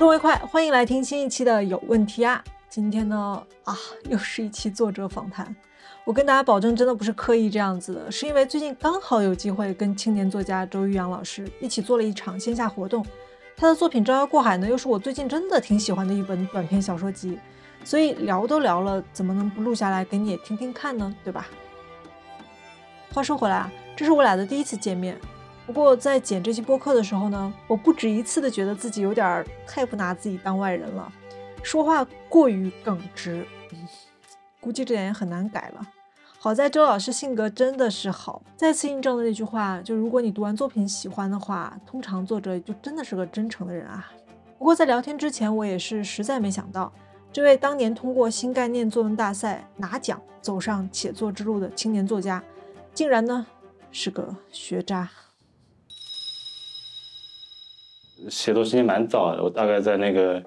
各位快，欢迎来听新一期的有问题啊！今天呢，啊，又是一期作者访谈。我跟大家保证，真的不是刻意这样子的，是因为最近刚好有机会跟青年作家周玉阳老师一起做了一场线下活动。他的作品《招摇过海》呢，又是我最近真的挺喜欢的一本短篇小说集，所以聊都聊了，怎么能不录下来给你也听听看呢？对吧？话说回来啊，这是我俩的第一次见面。不过在剪这期播客的时候呢，我不止一次的觉得自己有点太不拿自己当外人了，说话过于耿直，估计这点也很难改了。好在周老师性格真的是好，再次印证了那句话，就如果你读完作品喜欢的话，通常作者就真的是个真诚的人啊。不过在聊天之前，我也是实在没想到，这位当年通过新概念作文大赛拿奖走上写作之路的青年作家，竟然呢是个学渣。写作时间蛮早的，我大概在那个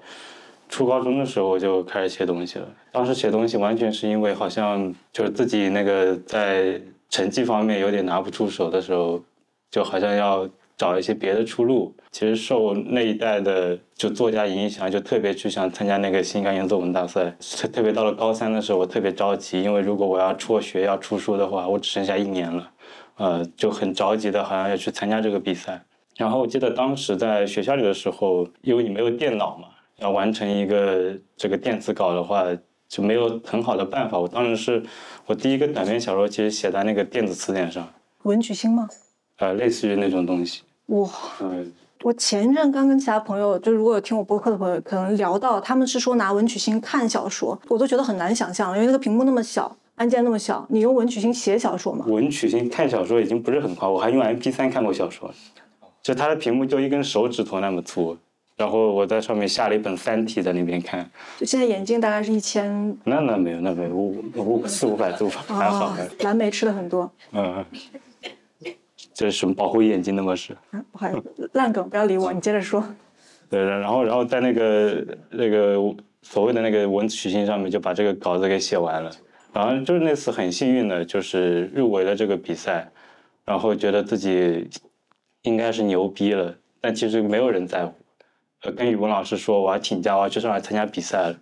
初高中的时候我就开始写东西了。当时写东西完全是因为好像就是自己那个在成绩方面有点拿不出手的时候，就好像要找一些别的出路。其实受那一代的就作家影响，就特别去想参加那个新概念作文大赛。特别到了高三的时候，我特别着急，因为如果我要辍学要出书的话，我只剩下一年了，呃，就很着急的，好像要去参加这个比赛。然后我记得当时在学校里的时候，因为你没有电脑嘛，要完成一个这个电子稿的话，就没有很好的办法。我当时是我第一个短篇小说，其实写在那个电子词典上。文曲星吗？呃，类似于那种东西。哇。嗯。我前一阵刚跟其他朋友，就如果有听我播客的朋友，可能聊到他们是说拿文曲星看小说，我都觉得很难想象，因为那个屏幕那么小，按键那么小，你用文曲星写小说吗？文曲星看小说已经不是很快，我还用 M P 三看过小说。就它的屏幕就一根手指头那么粗，然后我在上面下了一本《三体》在那边看。就现在眼镜大概是一千。那那没有，那没有五五四五百度吧还好。蓝莓吃的很多。嗯。这是什么保护眼睛的吗？是。不好意思，烂梗，不要理我，你接着说。对，然后然后在那个那个所谓的那个文曲星上面就把这个稿子给写完了，然后就是那次很幸运的，就是入围了这个比赛，然后觉得自己。应该是牛逼了，但其实没有人在乎。呃，跟语文老师说我要请假，我要去上海参加比赛了，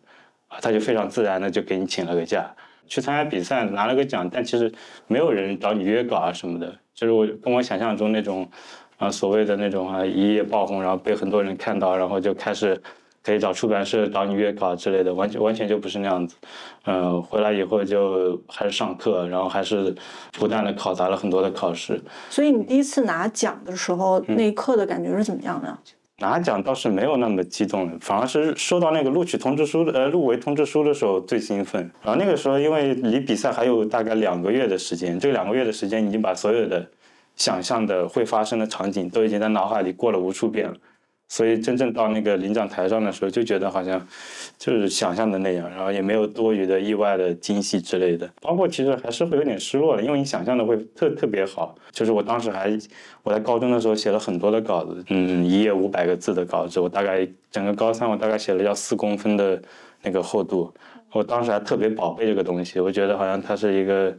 啊，他就非常自然的就给你请了个假，去参加比赛拿了个奖，但其实没有人找你约稿啊什么的，就是我跟我想象中那种，啊，所谓的那种啊一夜爆红，然后被很多人看到，然后就开始。可以找出版社找你约稿之类的，完全完全就不是那样子。嗯，回来以后就还是上课，然后还是不断的考砸了很多的考试。所以你第一次拿奖的时候，那一刻的感觉是怎么样的？拿奖倒是没有那么激动，反而是收到那个录取通知书的呃入围通知书的时候最兴奋。然后那个时候因为离比赛还有大概两个月的时间，这两个月的时间已经把所有的想象的会发生的场景都已经在脑海里过了无数遍了。所以真正到那个领奖台上的时候，就觉得好像就是想象的那样，然后也没有多余的意外的惊喜之类的。包括其实还是会有点失落的，因为你想象的会特特别好。就是我当时还我在高中的时候写了很多的稿子，嗯，一页五百个字的稿子，我大概整个高三我大概写了要四公分的那个厚度。我当时还特别宝贝这个东西，我觉得好像它是一个。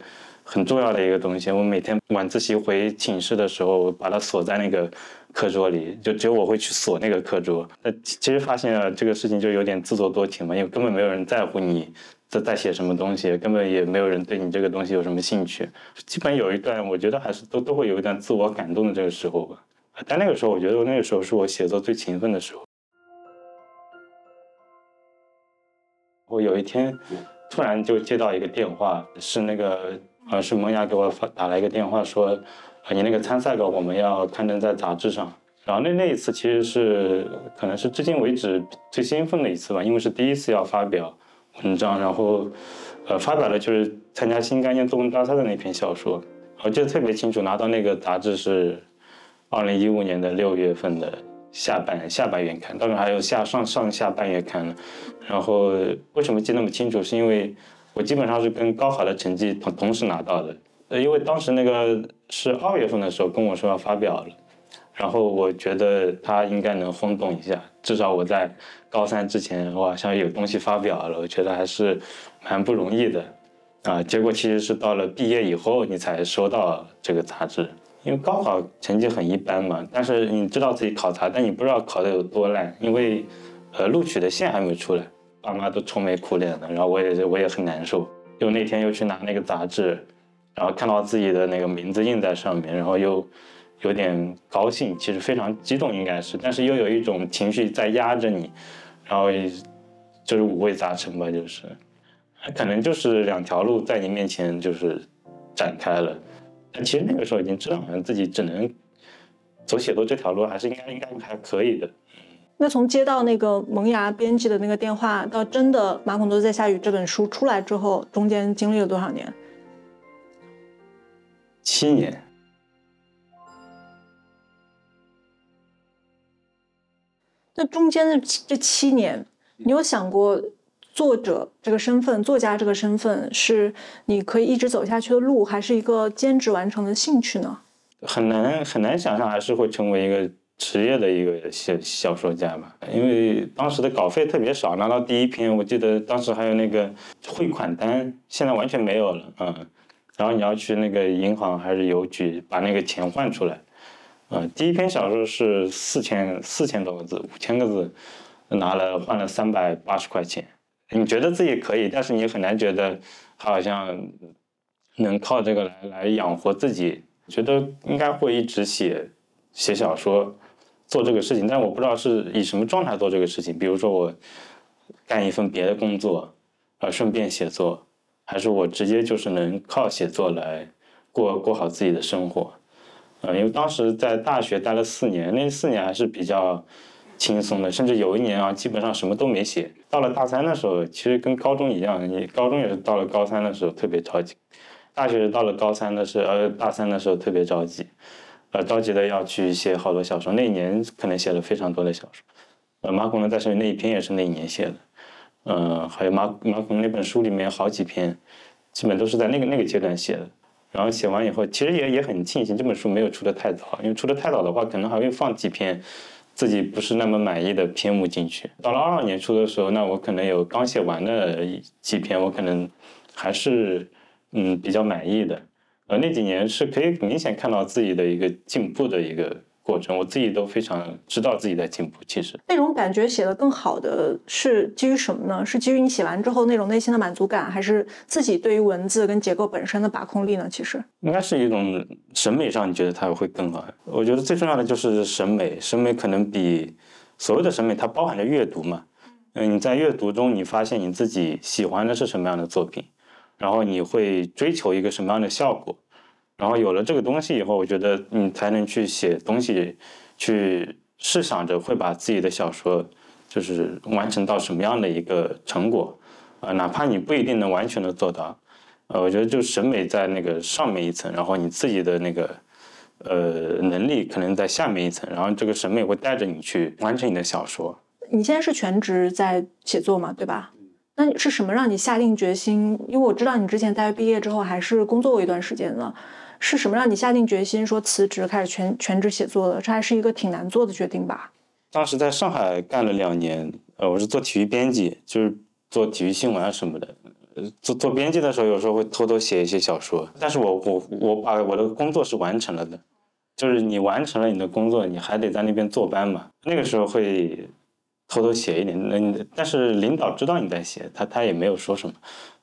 很重要的一个东西，我每天晚自习回寝室的时候，把它锁在那个课桌里，就只有我会去锁那个课桌。那其实发现了这个事情就有点自作多情嘛，因为根本没有人在乎你在在写什么东西，根本也没有人对你这个东西有什么兴趣。基本有一段，我觉得还是都都会有一段自我感动的这个时候吧。但那个时候，我觉得那个时候是我写作最勤奋的时候。我有一天突然就接到一个电话，是那个。呃，是萌芽给我发打来一个电话，说，啊你那个参赛稿我们要刊登在杂志上。然后那那一次其实是可能是至今为止最兴奋的一次吧，因为是第一次要发表文章，然后，呃，发表的就是参加新概念作文大赛的那篇小说。我记得特别清楚，拿到那个杂志是二零一五年的六月份的下半下半月刊，当时还有下上上下半月刊呢。然后为什么记那么清楚？是因为。我基本上是跟高考的成绩同同时拿到的，因为当时那个是二月份的时候跟我说要发表了，然后我觉得他应该能轰动一下，至少我在高三之前我好像有东西发表了，我觉得还是蛮不容易的，啊，结果其实是到了毕业以后你才收到这个杂志，因为高考成绩很一般嘛，但是你知道自己考砸，但你不知道考的有多烂，因为。呃录取的线还没出来，爸妈都愁眉苦脸的，然后我也我也很难受。又那天又去拿那个杂志，然后看到自己的那个名字印在上面，然后又有点高兴，其实非常激动应该是，但是又有一种情绪在压着你，然后就是五味杂陈吧，就是，可能就是两条路在你面前就是展开了，但其实那个时候已经知道，好像自己只能走写作这条路，还是应该应该还可以的。那从接到那个萌芽编辑的那个电话，到真的《马孔都在下雨》这本书出来之后，中间经历了多少年？七年。那中间的这七年，你有想过作者这个身份、作家这个身份是你可以一直走下去的路，还是一个兼职完成的兴趣呢？很难很难想象，还是会成为一个。职业的一个小小说家吧，因为当时的稿费特别少，拿到第一篇，我记得当时还有那个汇款单，现在完全没有了，嗯，然后你要去那个银行还是邮局把那个钱换出来，啊，第一篇小说是四千四千多个字，五千个字，拿了换了三百八十块钱，你觉得自己可以，但是你很难觉得好像能靠这个来来养活自己，觉得应该会一直写写小说。做这个事情，但我不知道是以什么状态做这个事情。比如说我干一份别的工作，啊，顺便写作，还是我直接就是能靠写作来过过好自己的生活。嗯，因为当时在大学待了四年，那四年还是比较轻松的，甚至有一年啊，基本上什么都没写。到了大三的时候，其实跟高中一样，你高中也是到了高三的时候特别着急，大学到了高三的时候，呃，大三的时候特别着急。呃，着急的要去写好多小说，那一年可能写了非常多的小说。呃，马孔呢在上面那一篇也是那一年写的。嗯，还有马马孔那本书里面好几篇，基本都是在那个那个阶段写的。然后写完以后，其实也也很庆幸这本书没有出的太早，因为出的太早的话，可能还会放几篇自己不是那么满意的篇目进去。到了二二年出的时候，那我可能有刚写完的几篇，我可能还是嗯比较满意的。呃，那几年是可以明显看到自己的一个进步的一个过程，我自己都非常知道自己在进步。其实那种感觉写的更好的是基于什么呢？是基于你写完之后那种内心的满足感，还是自己对于文字跟结构本身的把控力呢？其实应该是一种审美上，你觉得它会更好。我觉得最重要的就是审美，审美可能比所谓的审美它包含着阅读嘛。嗯，你在阅读中你发现你自己喜欢的是什么样的作品。然后你会追求一个什么样的效果？然后有了这个东西以后，我觉得你才能去写东西，去试想着会把自己的小说就是完成到什么样的一个成果啊？哪怕你不一定能完全的做到，呃，我觉得就审美在那个上面一层，然后你自己的那个呃能力可能在下面一层，然后这个审美会带着你去完成你的小说。你现在是全职在写作嘛？对吧？那是什么让你下定决心？因为我知道你之前大学毕业之后还是工作过一段时间的，是什么让你下定决心说辞职开始全全职写作的？这还是一个挺难做的决定吧？当时在上海干了两年，呃，我是做体育编辑，就是做体育新闻啊什么的。做做编辑的时候，有时候会偷偷写一些小说，但是我我我把我的工作是完成了的，就是你完成了你的工作，你还得在那边坐班嘛。那个时候会。偷偷写一点，那但是领导知道你在写，他他也没有说什么，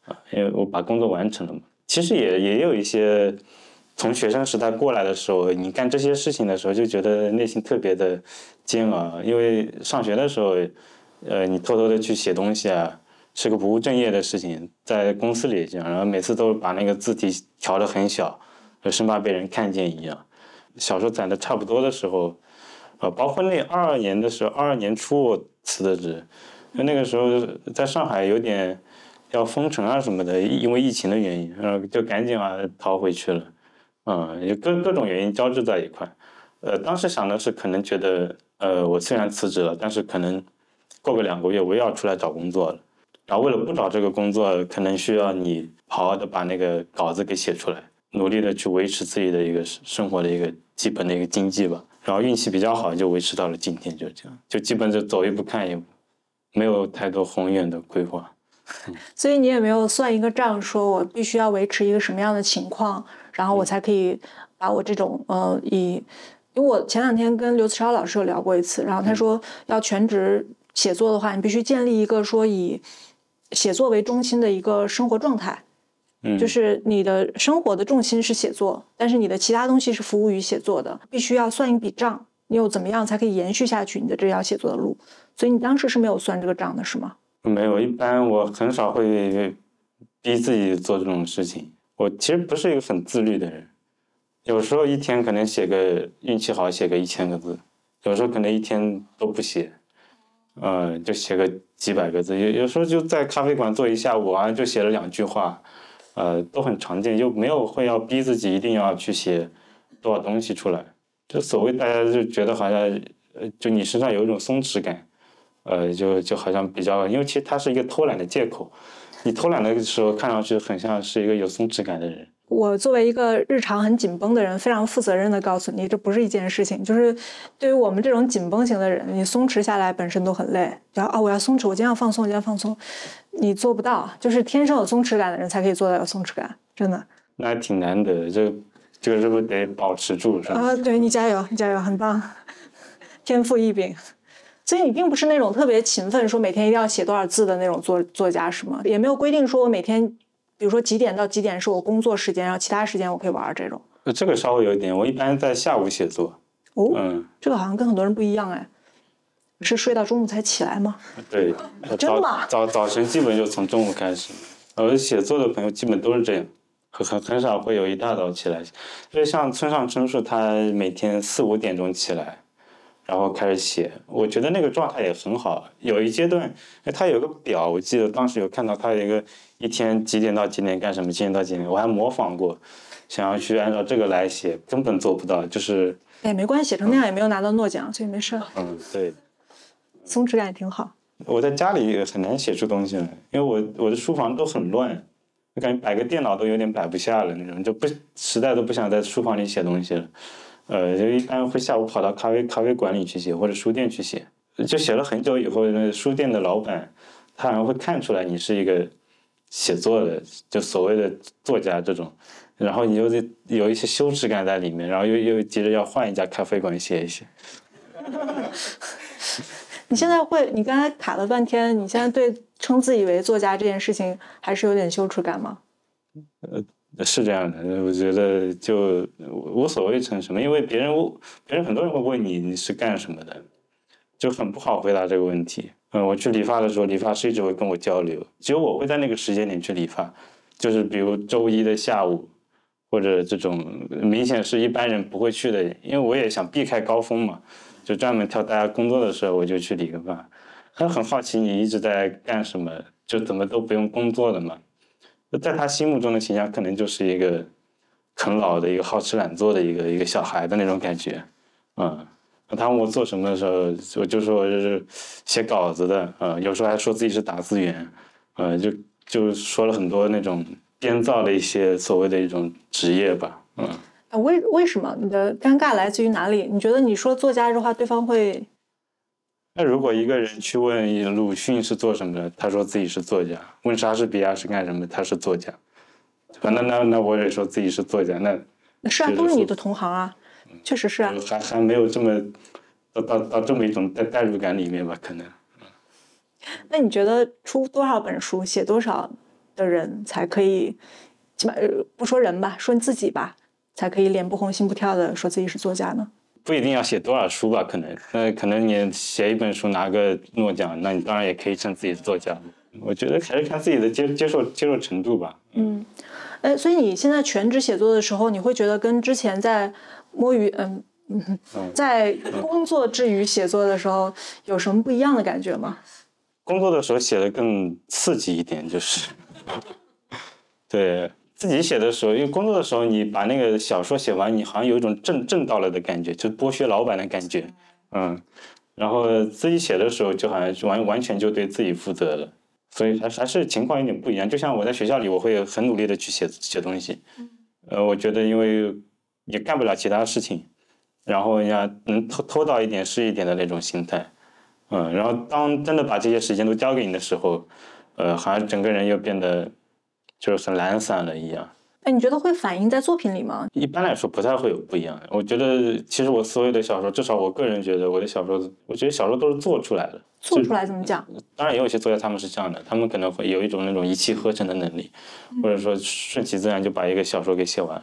啊，因为我把工作完成了嘛。其实也也有一些从学生时代过来的时候，你干这些事情的时候就觉得内心特别的煎熬，因为上学的时候，呃，你偷偷的去写东西啊，是个不务正业的事情，在公司里这样，然后每次都把那个字体调的很小，就生怕被人看见一样。小说攒的差不多的时候，呃，包括那二二年的时候，二二年初我。辞的职，因为那个时候在上海有点要封城啊什么的，因为疫情的原因，然后就赶紧啊逃回去了，嗯，有各各种原因交织在一块，呃，当时想的是可能觉得，呃，我虽然辞职了，但是可能过个两个月我又要出来找工作了，然后为了不找这个工作，可能需要你好好的把那个稿子给写出来，努力的去维持自己的一个生活的一个基本的一个经济吧。然后运气比较好，就维持到了今天，就这样，就基本就走一步看一步，没有太多宏远的规划。所以你也没有算一个账，说我必须要维持一个什么样的情况，然后我才可以把我这种呃以，因为我前两天跟刘慈超老师有聊过一次，然后他说要全职写作的话，你必须建立一个说以写作为中心的一个生活状态，嗯，就是你的生活的重心是写作，但是你的其他东西是服务于写作的，必须要算一笔账，你又怎么样才可以延续下去你的这条写作的路？所以你当时是没有算这个账的，是吗？没有，一般我很少会逼自己做这种事情。我其实不是一个很自律的人，有时候一天可能写个运气好写个一千个字，有时候可能一天都不写。呃，就写个几百个字，有有时候就在咖啡馆坐一下午啊，就写了两句话，呃，都很常见，就没有会要逼自己一定要去写多少东西出来。就所谓大家就觉得好像，呃，就你身上有一种松弛感，呃，就就好像比较，因为其实它是一个偷懒的借口，你偷懒的时候看上去很像是一个有松弛感的人。我作为一个日常很紧绷的人，非常负责任的告诉你，这不是一件事情。就是对于我们这种紧绷型的人，你松弛下来本身都很累。然后啊，我要松弛，我今天要放松，我今天放松，你做不到。就是天生有松弛感的人才可以做到有松弛感，真的。那还挺难得，这这个是不是得保持住？是吧？啊，对你加油，你加油，很棒，天赋异禀。所以你并不是那种特别勤奋，说每天一定要写多少字的那种作作家，是吗？也没有规定说我每天。比如说几点到几点是我工作时间，然后其他时间我可以玩这种。这个稍微有一点，我一般在下午写作。哦，嗯，这个好像跟很多人不一样哎。是睡到中午才起来吗？对，真的吗。早早晨基本就从中午开始，而写作的朋友基本都是这样，很很很少会有一大早起来。所以像村上春树，他每天四五点钟起来。然后开始写，我觉得那个状态也很好。有一阶段，他有个表，我记得当时有看到他有一个一天几点到几点干什么，几点到几点，我还模仿过，想要去按照这个来写，根本做不到。就是，哎，没关系，写成那样也没有拿到诺奖，所以没事。嗯，对，松弛感也挺好。我在家里很难写出东西来，因为我我的书房都很乱，我感觉摆个电脑都有点摆不下了那种，就不实在都不想在书房里写东西了。呃，就一般会下午跑到咖啡咖啡馆里去写，或者书店去写。就写了很久以后，那书店的老板，他好像会看出来你是一个写作的，就所谓的作家这种，然后你又得有一些羞耻感在里面，然后又又急着要换一家咖啡馆写一写。你现在会？你刚才卡了半天，你现在对称自己为作家这件事情还是有点羞耻感吗？呃。是这样的，我觉得就无所谓成什么，因为别人别人很多人会问你你是干什么的，就很不好回答这个问题。嗯，我去理发的时候，理发师一直会跟我交流，只有我会在那个时间点去理发，就是比如周一的下午，或者这种明显是一般人不会去的，因为我也想避开高峰嘛，就专门挑大家工作的时候我就去理个发。他很好奇你一直在干什么，就怎么都不用工作的嘛。在他心目中的形象，可能就是一个啃老的一个好吃懒做的一个一个小孩的那种感觉，嗯，他问我做什么的时候，我就说我就是写稿子的，嗯，有时候还说自己是打字员，嗯，就就说了很多那种编造的一些所谓的一种职业吧，嗯。啊，为为什么你的尴尬来自于哪里？你觉得你说作家这话，对方会？那如果一个人去问鲁迅是做什么的，他说自己是作家；问莎士比亚是干什么，他是作家。那那那我也说自己是作家，那是啊，都是你的同行啊，确实是啊。还还没有这么到到到这么一种代代入感里面吧？可能。那你觉得出多少本书，写多少的人才可以，起码不说人吧，说你自己吧，才可以脸不红心不跳的说自己是作家呢？不一定要写多少书吧，可能，那可能你写一本书拿个诺奖，那你当然也可以称自己是作家。我觉得还是看自己的接接受接受程度吧。嗯，哎，所以你现在全职写作的时候，你会觉得跟之前在摸鱼，嗯嗯，在工作之余写作的时候有什么不一样的感觉吗？工作的时候写的更刺激一点，就是，对。自己写的时候，因为工作的时候，你把那个小说写完，你好像有一种挣挣到了的感觉，就剥削老板的感觉，嗯。然后自己写的时候，就好像完完全就对自己负责了，所以还还是情况有点不一样。就像我在学校里，我会很努力的去写写东西，呃，我觉得因为也干不了其他事情，然后人家能偷偷到一点是一点的那种心态，嗯。然后当真的把这些时间都交给你的时候，呃，好像整个人又变得。就是很懒散了一样，哎，你觉得会反映在作品里吗？一般来说不太会有不一样。我觉得其实我所有的小说，至少我个人觉得我的小说，我觉得小说都是做出来的。做出来怎么讲？当然也有些作家他们是这样的，他们可能会有一种那种一气呵成的能力，或者说顺其自然就把一个小说给写完。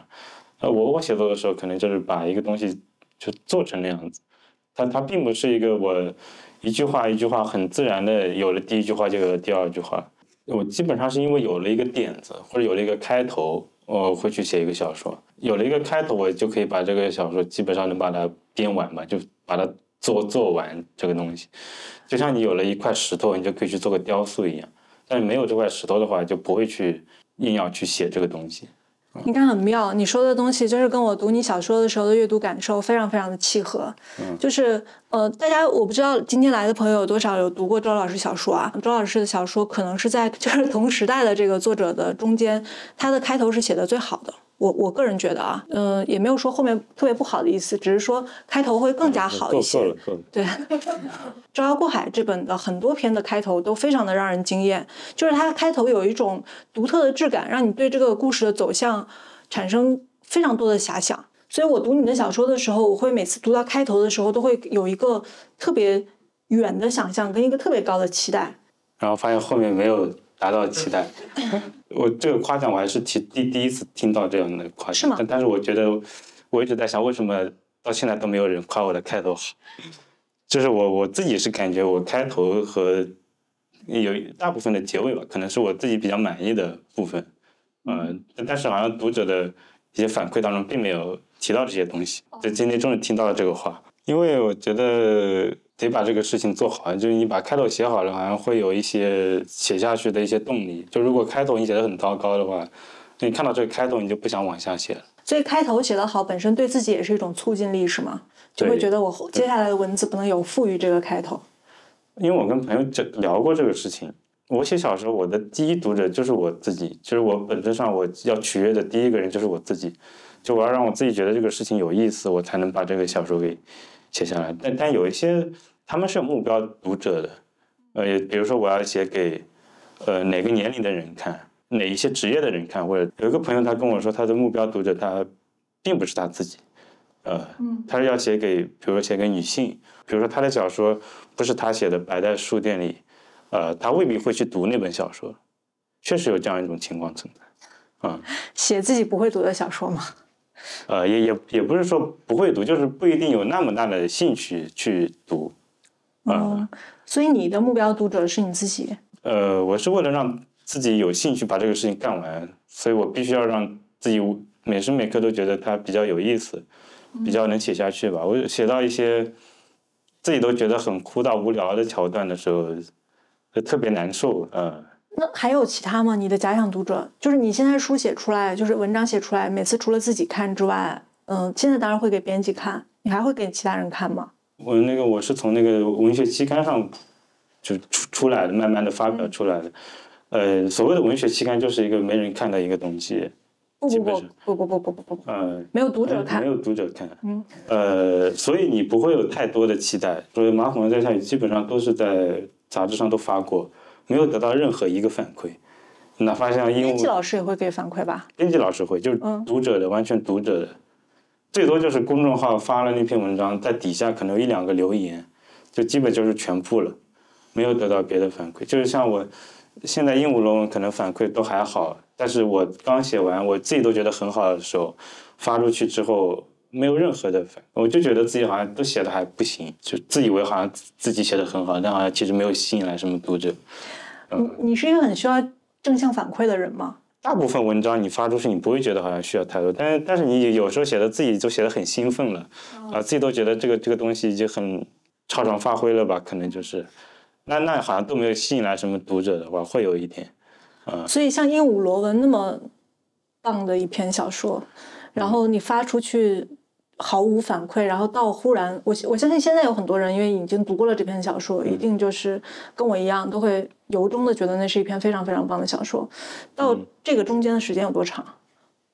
呃，我我写作的时候可能就是把一个东西就做成那样子，它它并不是一个我一句话一句话很自然的有了第一句话就有了第二句话。我基本上是因为有了一个点子或者有了一个开头。我会去写一个小说，有了一个开头，我就可以把这个小说基本上能把它编完吧，就把它做做完这个东西。就像你有了一块石头，你就可以去做个雕塑一样。但是没有这块石头的话，就不会去硬要去写这个东西。你看很妙，你说的东西就是跟我读你小说的时候的阅读感受非常非常的契合。嗯，就是呃，大家我不知道今天来的朋友有多少有读过周老师小说啊？周老师的小说可能是在就是同时代的这个作者的中间，他的开头是写的最好的。我我个人觉得啊，嗯，也没有说后面特别不好的意思，只是说开头会更加好一些。了，了。对，《招摇过海》这本的很多篇的开头都非常的让人惊艳，就是它开头有一种独特的质感，让你对这个故事的走向产生非常多的遐想。所以我读你的小说的时候，我会每次读到开头的时候，都会有一个特别远的想象跟一个特别高的期待，然后发现后面没有。达到期待，我这个夸奖我还是提第第一次听到这样的夸奖，但但是我觉得我一直在想，为什么到现在都没有人夸我的开头好？就是我我自己是感觉我开头和有大部分的结尾吧，可能是我自己比较满意的部分，嗯，但是好像读者的一些反馈当中并没有提到这些东西，就今天终于听到了这个话，因为我觉得。得把这个事情做好，就是你把开头写好了，好像会有一些写下去的一些动力。就如果开头你写的很糟糕的话，你看到这个开头你就不想往下写了。所以开头写得好，本身对自己也是一种促进力，是吗？就会觉得我接下来的文字不能有负于这个开头。因为我跟朋友这聊过这个事情，我写小说，我的第一读者就是我自己，就是我本质上我要取悦的第一个人就是我自己，就我要让我自己觉得这个事情有意思，我才能把这个小说给。写下来，但但有一些他们是有目标读者的，呃，比如说我要写给呃哪个年龄的人看，哪一些职业的人看，或者有一个朋友他跟我说他的目标读者他并不是他自己，呃，他是要写给比如说写给女性，比如说他的小说不是他写的摆在书店里，呃，他未必会去读那本小说，确实有这样一种情况存在，啊，写自己不会读的小说吗？呃，也也也不是说不会读，就是不一定有那么大的兴趣去读。嗯，所以你的目标读者是你自己？呃，我是为了让自己有兴趣把这个事情干完，所以我必须要让自己每时每刻都觉得它比较有意思，比较能写下去吧。我写到一些自己都觉得很枯燥无聊的桥段的时候，就特别难受。嗯。那还有其他吗？你的假想读者，就是你现在书写出来，就是文章写出来，每次除了自己看之外，嗯，现在当然会给编辑看，你还会给其他人看吗？我那个我是从那个文学期刊上就出出来的，慢慢的发表出来的。呃，所谓的文学期刊就是一个没人看的一个东西，不不不不不不不不不，呃，没有读者看，没有读者看，嗯，呃，所以你不会有太多的期待。所以马孔在下雨基本上都是在杂志上都发过。没有得到任何一个反馈，哪怕像鹦鹉，编辑老师也会给反馈吧？编辑老师会，就是读者的，完全读者的，最多就是公众号发了那篇文章，在底下可能有一两个留言，就基本就是全部了，没有得到别的反馈。就是像我现在鹦鹉螺文可能反馈都还好，但是我刚写完，我自己都觉得很好的时候，发出去之后。没有任何的反，我就觉得自己好像都写的还不行，就自以为好像自己写的很好，但好像其实没有吸引来什么读者。你你是一个很需要正向反馈的人吗？大部分文章你发出去，你不会觉得好像需要太多，但是但是你有时候写的自己就写的很兴奋了，啊，自己都觉得这个这个东西已经很超常发挥了吧？可能就是，那那好像都没有吸引来什么读者的话，会有一点，啊。所以像鹦鹉螺纹那么棒的一篇小说，然后你发出去。毫无反馈，然后到忽然，我我相信现在有很多人，因为已经读过了这篇小说，一定就是跟我一样，都会由衷的觉得那是一篇非常非常棒的小说。到这个中间的时间有多长？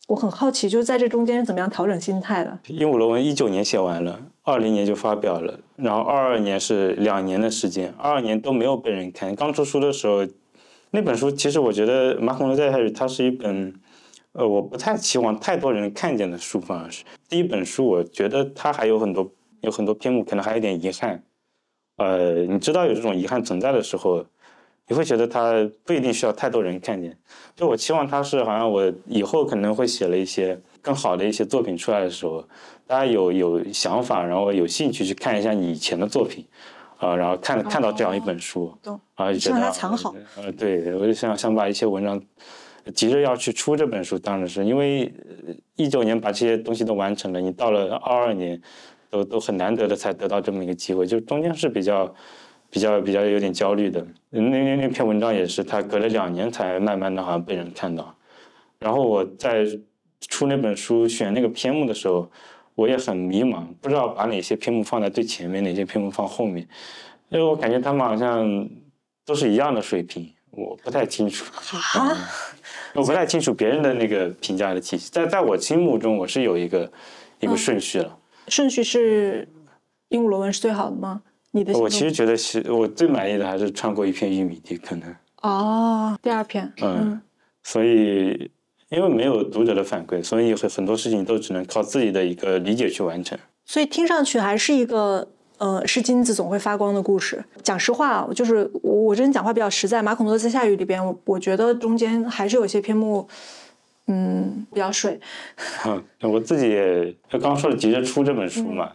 我很好奇，就是在这中间是怎么样调整心态的？鹦鹉螺纹一九年写完了，二零年就发表了，然后二二年是两年的时间，二二年都没有被人看。刚出书的时候，那本书其实我觉得《马孔罗在它是一本。呃，我不太期望太多人看见的书，反而是第一本书，我觉得它还有很多有很多篇目，可能还有点遗憾。呃，你知道有这种遗憾存在的时候，你会觉得它不一定需要太多人看见。就我期望它是好像我以后可能会写了一些更好的一些作品出来的时候，大家有有想法，然后有兴趣去看一下你以前的作品，啊，然后看看到这样一本书，啊，就觉得它藏好。呃，对，我就想想把一些文章。急着要去出这本书，当然是因为一九年把这些东西都完成了，你到了二二年，都都很难得的才得到这么一个机会，就中间是比较比较比较有点焦虑的。那那那篇文章也是，他隔了两年才慢慢的好像被人看到。然后我在出那本书选那个篇目的时候，我也很迷茫，不知道把哪些篇目放在最前面，哪些篇目放后面，因为我感觉他们好像都是一样的水平，我不太清楚。啊。我不太清楚别人的那个评价的体系，在在我心目中，我是有一个一个顺序了。顺序是鹦鹉螺纹是最好的吗？你的？我其实觉得，是我最满意的还是穿过一片玉米地，可能。哦，第二篇。嗯。所以，因为没有读者的反馈，所以很很多事情都只能靠自己的一个理解去完成。所以听上去还是一个。呃，是金子总会发光的故事。讲实话，就是我我这人讲话比较实在。马孔多在下雨里边，我我觉得中间还是有些篇目，嗯，比较水。嗯，我自己也刚刚说了，急着出这本书嘛，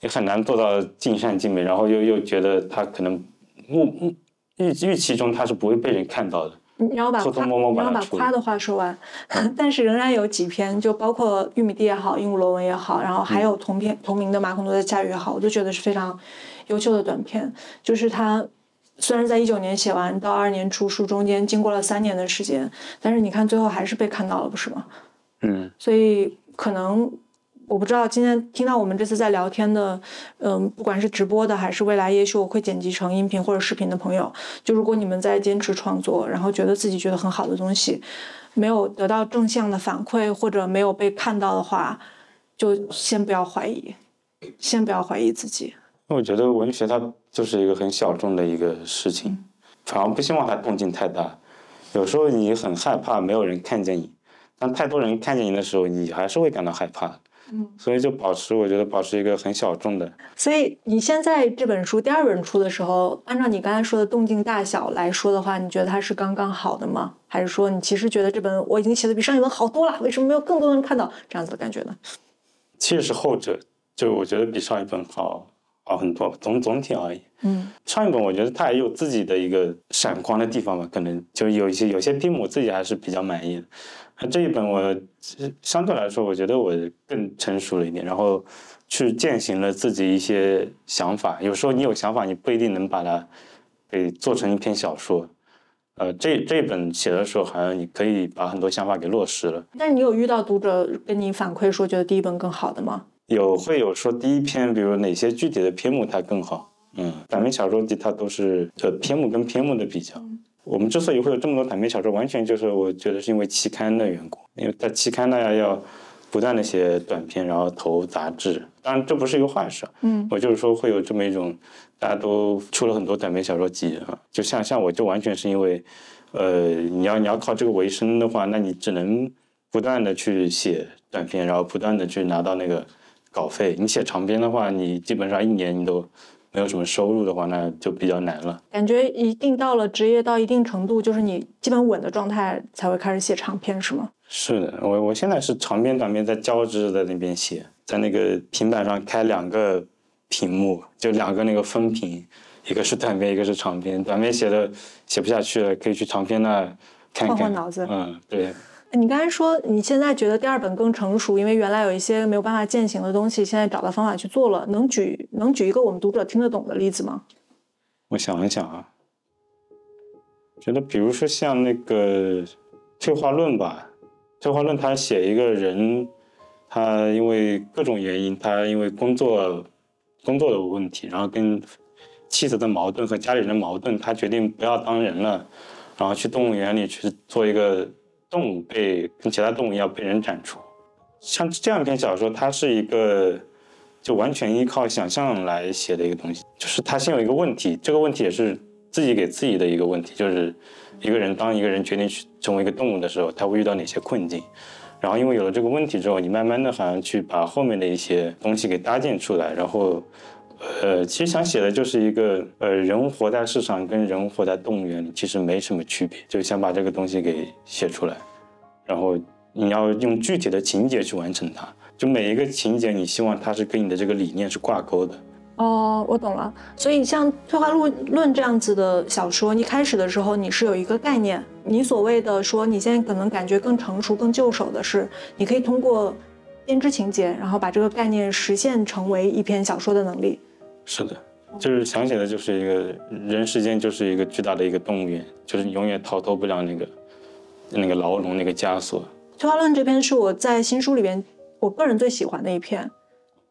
也很难做到尽善尽美。然后又又觉得他可能目预预期中他是不会被人看到的。你让我把夸，你让我把夸的话说完，但是仍然有几篇，就包括玉米地也好，鹦鹉螺纹也好，然后还有同篇同名的马孔多的驾驭也好，我都觉得是非常优秀的短片。就是他虽然在一九年写完，到二年出书中间经过了三年的时间，但是你看最后还是被看到了，不是吗？嗯。所以可能。我不知道今天听到我们这次在聊天的，嗯，不管是直播的还是未来也许我会剪辑成音频或者视频的朋友，就如果你们在坚持创作，然后觉得自己觉得很好的东西，没有得到正向的反馈或者没有被看到的话，就先不要怀疑，先不要怀疑自己。我觉得文学它就是一个很小众的一个事情，反而不希望它动静太大。有时候你很害怕没有人看见你，当太多人看见你的时候，你还是会感到害怕。嗯，所以就保持，我觉得保持一个很小众的。所以你现在这本书第二本出的时候，按照你刚才说的动静大小来说的话，你觉得它是刚刚好的吗？还是说你其实觉得这本我已经写的比上一本好多了？为什么没有更多人看到这样子的感觉呢？其实是后者，就我觉得比上一本好好很多，总总体而言。嗯，上一本我觉得它也有自己的一个闪光的地方吧，可能就有一些有些篇目我自己还是比较满意的。那这一本我相对来说，我觉得我更成熟了一点，然后去践行了自己一些想法。有时候你有想法，你不一定能把它给做成一篇小说。呃，这这一本写的时候，好像你可以把很多想法给落实了。但是你有遇到读者跟你反馈说，觉得第一本更好的吗？有，会有说第一篇，比如哪些具体的篇目它更好。嗯，短篇小说集它都是呃篇目跟篇目的比较。我们之所以会有这么多短篇小说，完全就是我觉得是因为期刊的缘故，因为在期刊呢要不断的写短篇，然后投杂志。当然这不是一个坏事，嗯，我就是说会有这么一种，大家都出了很多短篇小说集啊，就像像我就完全是因为，呃，你要你要靠这个为生的话，那你只能不断的去写短篇，然后不断的去拿到那个稿费。你写长篇的话，你基本上一年你都。没有什么收入的话，那就比较难了。感觉一定到了职业到一定程度，就是你基本稳的状态，才会开始写长篇，是吗？是的，我我现在是长篇短篇在交织在那边写，在那个平板上开两个屏幕，就两个那个分屏，一个是短篇，一个是长篇。短篇写的写不下去了，可以去长篇那看看。换换脑子。嗯，对。你刚才说你现在觉得第二本更成熟，因为原来有一些没有办法践行的东西，现在找到方法去做了。能举能举一个我们读者听得懂的例子吗？我想一想啊，觉得比如说像那个退化论吧，退化论他写一个人，他因为各种原因，他因为工作工作的问题，然后跟妻子的矛盾和家里人的矛盾，他决定不要当人了，然后去动物园里去做一个。动物被跟其他动物一样被人斩除，像这样一篇小说，它是一个就完全依靠想象来写的一个东西。就是它先有一个问题，这个问题也是自己给自己的一个问题，就是一个人当一个人决定去成为一个动物的时候，他会遇到哪些困境。然后因为有了这个问题之后，你慢慢的好像去把后面的一些东西给搭建出来，然后。呃，其实想写的就是一个，呃，人活在世上跟人活在动物园里其实没什么区别，就想把这个东西给写出来，然后你要用具体的情节去完成它，就每一个情节你希望它是跟你的这个理念是挂钩的。哦，我懂了。所以像《退化论论》这样子的小说，你开始的时候你是有一个概念，你所谓的说你现在可能感觉更成熟、更就手的是，你可以通过编织情节，然后把这个概念实现成为一篇小说的能力。是的，就是想写的，就是一个人世间就是一个巨大的一个动物园，就是你永远逃脱不了那个那个牢笼那个枷锁。《退化论》这篇是我在新书里边我个人最喜欢的一篇，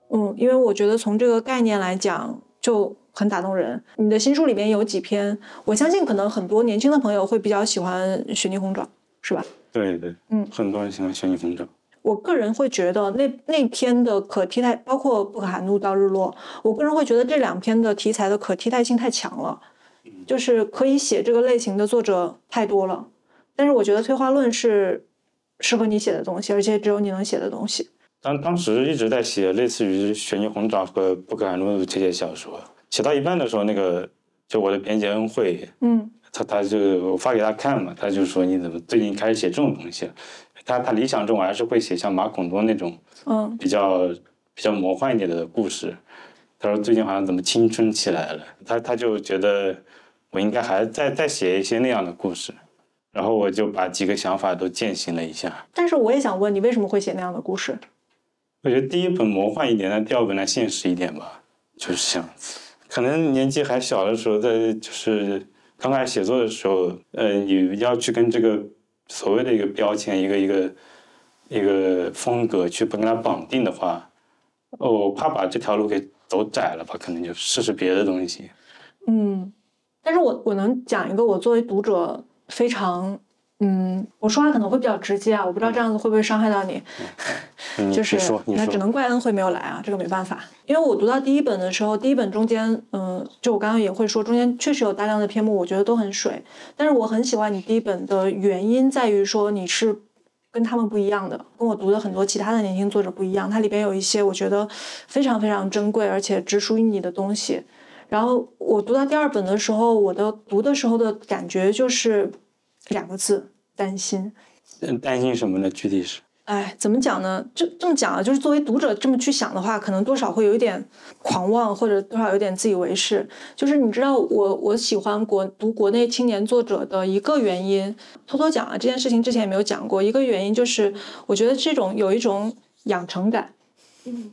嗯，因为我觉得从这个概念来讲就很打动人。你的新书里边有几篇，我相信可能很多年轻的朋友会比较喜欢《雪泥红爪》，是吧？对对，嗯，很多人喜欢《雪泥红爪》。我个人会觉得那那篇的可替代，包括不可撼怒到日落，我个人会觉得这两篇的题材的可替代性太强了，就是可以写这个类型的作者太多了。但是我觉得退化论是适合你写的东西，而且只有你能写的东西。当当时一直在写类似于《悬疑红爪》和《不可撼怒》这些小说，写到一半的时候，那个就我的编辑恩惠，嗯，他他就我发给他看嘛，他就说你怎么最近开始写这种东西？他他理想中还是会写像马孔多那种，嗯，比较比较魔幻一点的故事。他说最近好像怎么青春起来了，他他就觉得我应该还再再写一些那样的故事。然后我就把几个想法都践行了一下。但是我也想问你，为什么会写那样的故事？我觉得第一本魔幻一点，那第二本呢现实一点吧，就是这样子。可能年纪还小的时候，在就是刚开始写作的时候，呃，你要去跟这个。所谓的一个标签，一个一个一个风格，去不跟它绑定的话，我怕把这条路给走窄了吧？可能就试试别的东西。嗯，但是我我能讲一个我作为读者非常。嗯，我说话可能会比较直接啊，我不知道这样子会不会伤害到你。就是那只能怪恩惠没有来啊，这个没办法。因为我读到第一本的时候，第一本中间，嗯，就我刚刚也会说，中间确实有大量的篇目，我觉得都很水。但是我很喜欢你第一本的原因在于说你是跟他们不一样的，跟我读的很多其他的年轻作者不一样。它里边有一些我觉得非常非常珍贵而且只属于你的东西。然后我读到第二本的时候，我的读的时候的感觉就是两个字。担心，嗯，担心什么呢？具体是，哎，怎么讲呢？这这么讲啊，就是作为读者这么去想的话，可能多少会有一点狂妄，或者多少有点自以为是。就是你知道，我我喜欢国读国内青年作者的一个原因，偷偷讲啊，这件事情之前也没有讲过。一个原因就是，我觉得这种有一种养成感。嗯。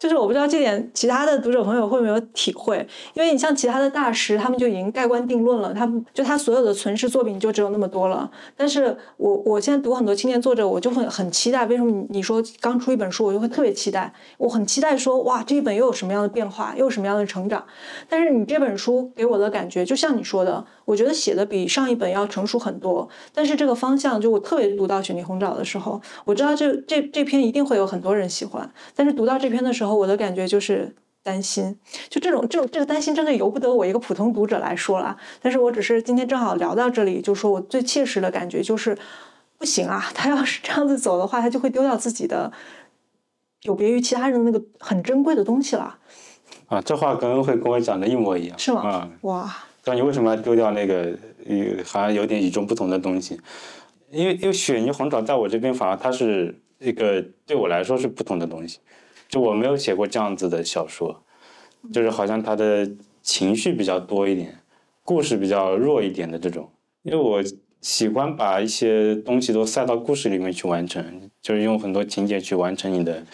就是我不知道这点其他的读者朋友会没有体会，因为你像其他的大师，他们就已经盖棺定论了，他们就他所有的存世作品就只有那么多了。但是我我现在读很多青年作者，我就会很期待，为什么你说刚出一本书，我就会特别期待，我很期待说哇这一本又有什么样的变化，又有什么样的成长。但是你这本书给我的感觉，就像你说的，我觉得写的比上一本要成熟很多。但是这个方向，就我特别读到《雪泥红爪》的时候，我知道这这这篇一定会有很多人喜欢。但是读到这篇的时候，我的感觉就是担心，就这种这种这个担心真的由不得我一个普通读者来说了。但是我只是今天正好聊到这里，就说我最切实的感觉就是不行啊！他要是这样子走的话，他就会丢掉自己的有别于其他人的那个很珍贵的东西了。啊，这话跟恩惠跟我讲的一模一样，是吗？啊，哇！那你为什么要丢掉那个与，好像有点与众不同的东西？因为因为雪泥红爪在我这边反而它是一个对我来说是不同的东西。就我没有写过这样子的小说，就是好像他的情绪比较多一点，故事比较弱一点的这种。因为我喜欢把一些东西都塞到故事里面去完成，就是用很多情节去完成你的，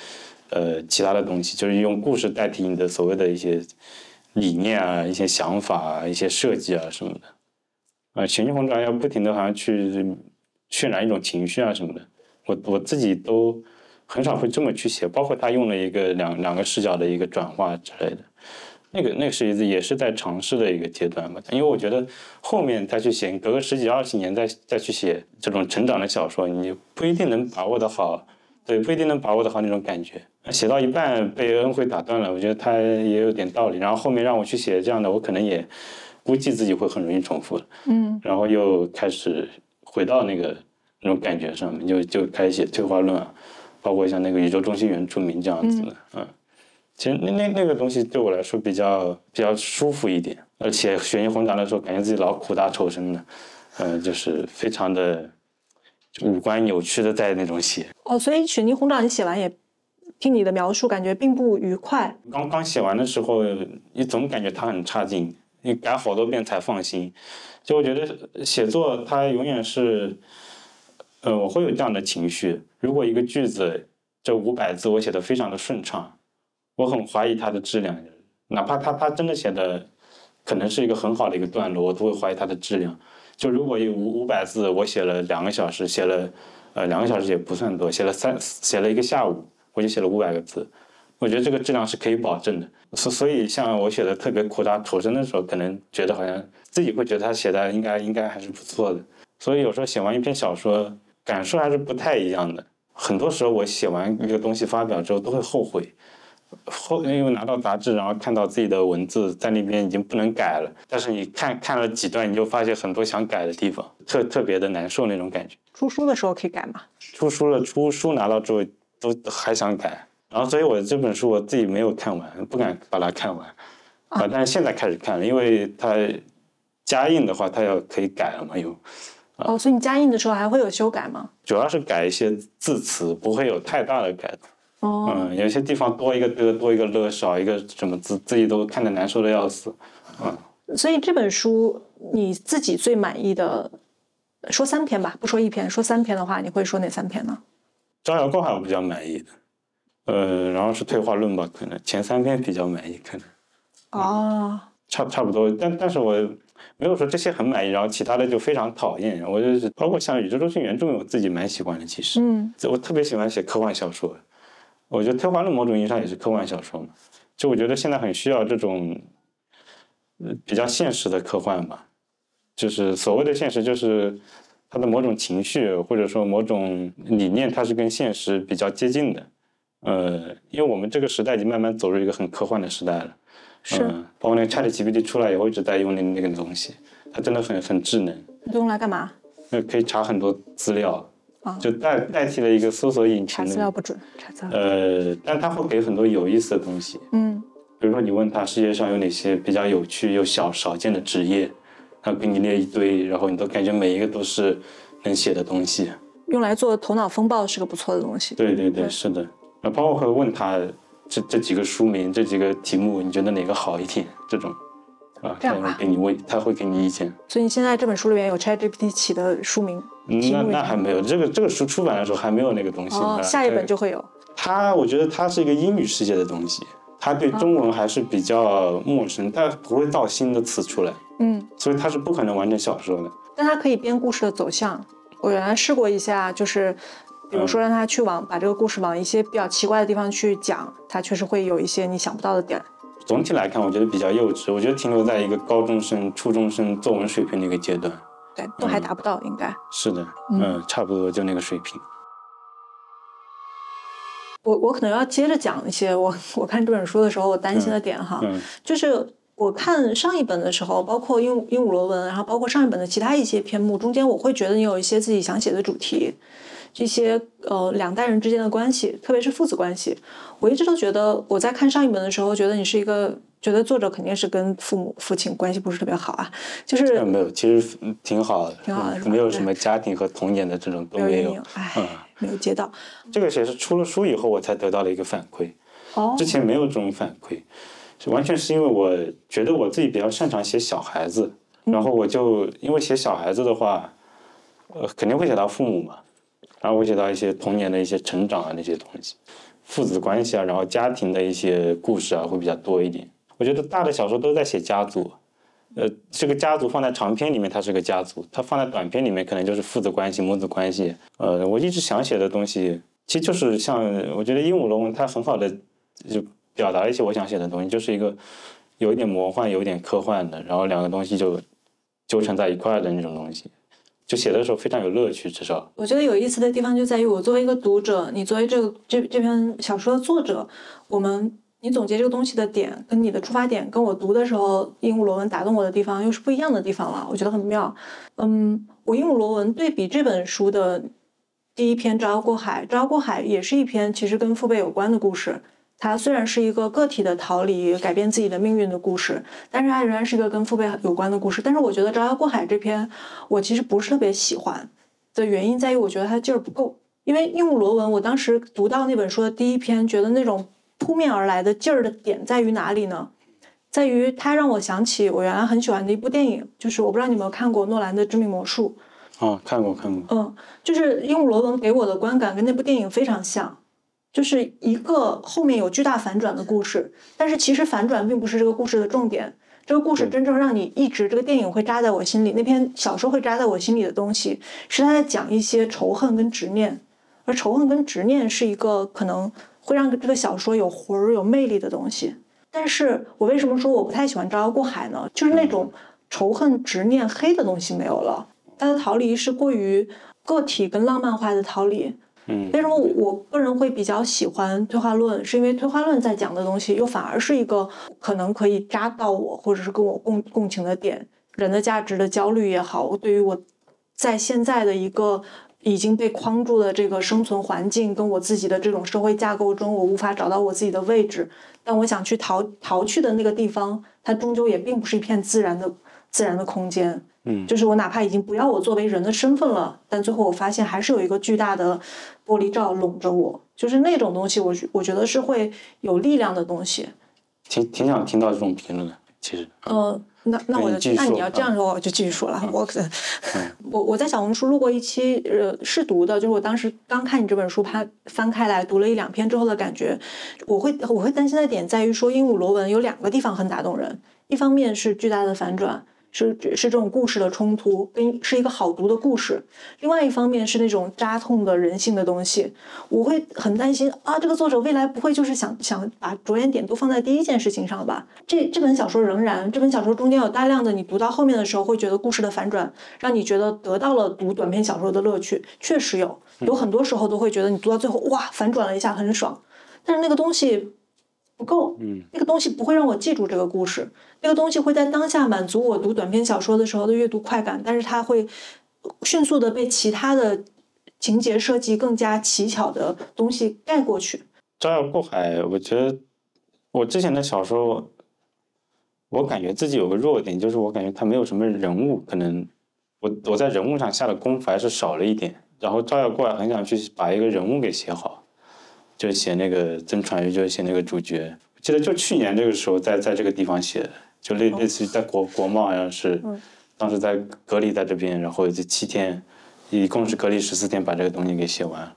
呃，其他的东西，就是用故事代替你的所谓的一些理念啊、一些想法啊、一些设计啊什么的。啊，情绪红爪要不停的好像去渲染一种情绪啊什么的，我我自己都。很少会这么去写，包括他用了一个两两个视角的一个转化之类的，那个那个是一次也是在尝试的一个阶段吧。因为我觉得后面再去写，隔个十几二十年再再去写这种成长的小说，你不一定能把握的好，对，不一定能把握的好那种感觉。写到一半被恩惠打断了，我觉得他也有点道理。然后后面让我去写这样的，我可能也估计自己会很容易重复的，嗯然后又开始回到那个那种感觉上面，就就开始写退化论啊，包括像那个宇宙中心原住民这样子的，嗯。其实那那那个东西对我来说比较比较舒服一点，而且血液混杂的时候，感觉自己老苦大仇深的，嗯、就是非常的五官扭曲的在那种写。哦，所以《雪泥红掌》你写完也，听你的描述，感觉并不愉快。刚刚写完的时候，你总感觉它很差劲，你改好多遍才放心。就我觉得写作它永远是，呃，我会有这样的情绪。如果一个句子这五百字我写的非常的顺畅，我很怀疑它的质量，哪怕他他真的写的可能是一个很好的一个段落，我都会怀疑它的质量。就如果有五五百字，我写了两个小时，写了呃两个小时也不算多，写了三写了一个下午，我就写了五百个字，我觉得这个质量是可以保证的。所所以像我写的特别苦大仇深的时候，可能觉得好像自己会觉得他写的应该应该还是不错的。所以有时候写完一篇小说，感受还是不太一样的。很多时候我写完一个东西发表之后都会后悔，后因为拿到杂志，然后看到自己的文字在那边已经不能改了，但是你看看了几段，你就发现很多想改的地方，特特别的难受那种感觉。出书的时候可以改吗？出书了，出书拿到之后都还想改，然后所以我这本书我自己没有看完，不敢把它看完啊，但是现在开始看了，因为它加印的话，它要可以改了嘛，又哦，所以你加印的时候还会有修改吗？主要是改一些字词，不会有太大的改动。哦，嗯，有些地方多一个的多一个了，少一个什么字，自己都看得难受的要死。嗯所以这本书你自己最满意的，说三篇吧，不说一篇，说三篇的话，你会说哪三篇呢？招摇过海我比较满意的，呃，然后是退化论吧，可能前三篇比较满意，可能。哦，差差不多，但但是我没有说这些很满意，然后其他的就非常讨厌。我就是包括像宇宙中心原著，我自己蛮喜欢的，其实，嗯。我特别喜欢写科幻小说，我觉得退化论某种意义上也是科幻小说嘛，就我觉得现在很需要这种，呃，比较现实的科幻吧，就是所谓的现实，就是它的某种情绪或者说某种理念，它是跟现实比较接近的。呃，因为我们这个时代已经慢慢走入一个很科幻的时代了。是嗯，包括那个 ChatGPT 出来以后，一直在用那那个东西，它真的很很智能，用来干嘛？那可以查很多资料，啊就代代替了一个搜索引擎的。资料不准，查资料。呃，但它会给很多有意思的东西，嗯比如说你问他世界上有哪些比较有趣又小少见的职业，他给你列一堆，然后你都感觉每一个都是能写的东西。用来做头脑风暴是个不错的东西。对对对，对是的。那包括会问他这这几个书名、这几个题目，你觉得哪个好一点？这种啊，他这样给你问，他会给你意见。所以你现在这本书里面有 ChatGPT 起的书名，嗯那那还没有，这个这个书出版的时候还没有那个东西。哦，啊下一本就会有。它，我觉得它是一个英语世界的东西，它对中文还是比较陌生，他不会造新的词出来，嗯，所以他是不可能完成小说的。但他可以编故事的走向。我原来试过一下，就是比如说让他去往把这个故事往一些比较奇怪的地方去讲，他确实会有一些你想不到的点。总体来看，我觉得比较幼稚，我觉得停留在一个高中生、初中生作文水平的一个阶段。对，都还达不到，应该。是的，嗯嗯，差不多就那个水平。我我可能要接着讲一些我我看这本书的时候我担心的点哈，嗯。就是我看上一本的时候，包括鹦鹦鹉螺纹，然后包括上一本的其他一些篇目，中间我会觉得你有一些自己想写的主题，这些呃两代人之间的关系，特别是父子关系，我一直都觉得我在看上一本的时候，觉得你是一个觉得作者肯定是跟父母父亲关系不是特别好啊，就是没有，其实嗯挺好的，挺好的没有？什么家庭和童年的这种都没有。哎，嗯，没有接到。这个也是出了书以后我才得到了一个反馈，哦，之前没有这种反馈，是完全是因为我觉得我自己比较擅长写小孩子，然后我就因为写小孩子的话，呃，肯定会写到父母嘛，然后会写到一些童年的一些成长啊那些东西，父子关系啊，然后家庭的一些故事啊会比较多一点。我觉得大的小说都在写家族，呃，这个家族放在长篇里面它是个家族，它放在短篇里面可能就是父子关系、母子关系。呃，我一直想写的东西，其实就是像我觉得鹦鹉螺纹它很好的就表达一些我想写的东西，就是一个有一点魔幻、有一点科幻的，然后两个东西就纠缠在一块的那种东西，就写的时候非常有乐趣，至少。我觉得有意思的地方就在于，我作为一个读者，你作为这个这这篇小说的作者，我们你总结这个东西的点跟你的出发点，跟我读的时候鹦鹉螺纹打动我的地方又是不一样的地方了，我觉得很妙。嗯，我鹦鹉螺纹对比这本书的第一篇《招摇过海》，《招摇过海》也是一篇其实跟父辈有关的故事。它虽然是一个个体的逃离、改变自己的命运的故事，但是它仍然是一个跟父辈有关的故事。但是我觉得《招摇过海》这篇，我其实不是特别喜欢的原因在于，我觉得它劲儿不够。因为鹦鹉螺纹，我当时读到那本书的第一篇，觉得那种扑面而来的劲儿的点在于哪里呢？在于它让我想起我原来很喜欢的一部电影，就是我不知道你有没有看过诺兰的《致命魔术》。哦，看过看过。嗯，就是鹦鹉螺纹给我的观感跟那部电影非常像。就是一个后面有巨大反转的故事，但是其实反转并不是这个故事的重点。这个故事真正让你一直这个电影会扎在我心里，那篇小说会扎在我心里的东西，是他在讲一些仇恨跟执念，而仇恨跟执念是一个可能会让这个小说有魂儿、有魅力的东西。但是我为什么说我不太喜欢《招摇过海》呢？就是那种仇恨、执念、黑的东西没有了，他的逃离是过于个体跟浪漫化的逃离。嗯，为什么我个人会比较喜欢退化论？是因为退化论在讲的东西，又反而是一个可能可以扎到我，或者是跟我共共情的点。人的价值的焦虑也好，对于我在现在的一个已经被框住的这个生存环境，跟我自己的这种社会架构中，我无法找到我自己的位置。但我想去逃逃去的那个地方，它终究也并不是一片自然的自然的空间。嗯，就是我哪怕已经不要我作为人的身份了，但最后我发现还是有一个巨大的玻璃罩笼着我，就是那种东西，我我觉得是会有力量的东西。挺挺想听到这种评论的，其实。呃，那那我就那你要这样说，我就继续说了。我可 我我在小红书录过一期呃试读的，就是我当时刚看你这本书，它翻开来读了一两篇之后的感觉，我会我会担心的点在于说，鹦鹉螺纹有两个地方很打动人，一方面是巨大的反转。是是这种故事的冲突，跟是一个好读的故事。另外一方面是那种扎痛的人性的东西，我会很担心啊，这个作者未来不会就是想想把着眼点都放在第一件事情上吧？这这本小说仍然，这本小说中间有大量的你读到后面的时候会觉得故事的反转，让你觉得得到了读短篇小说的乐趣，确实有，有很多时候都会觉得你读到最后哇，反转了一下很爽，但是那个东西。不够，嗯，那个东西不会让我记住这个故事，那个东西会在当下满足我读短篇小说的时候的阅读快感，但是它会迅速的被其他的情节设计更加奇巧的东西盖过去。招摇过海，我觉得我之前的小说，我感觉自己有个弱点，就是我感觉它没有什么人物，可能我我在人物上下的功夫还是少了一点。然后招摇过海，很想去把一个人物给写好。就写那个曾传玉，就写那个主角。记得就去年这个时候，在在这个地方写的，就类类似于在国国贸，好像是，当时在隔离在这边，然后这七天，一共是隔离十四天，把这个东西给写完。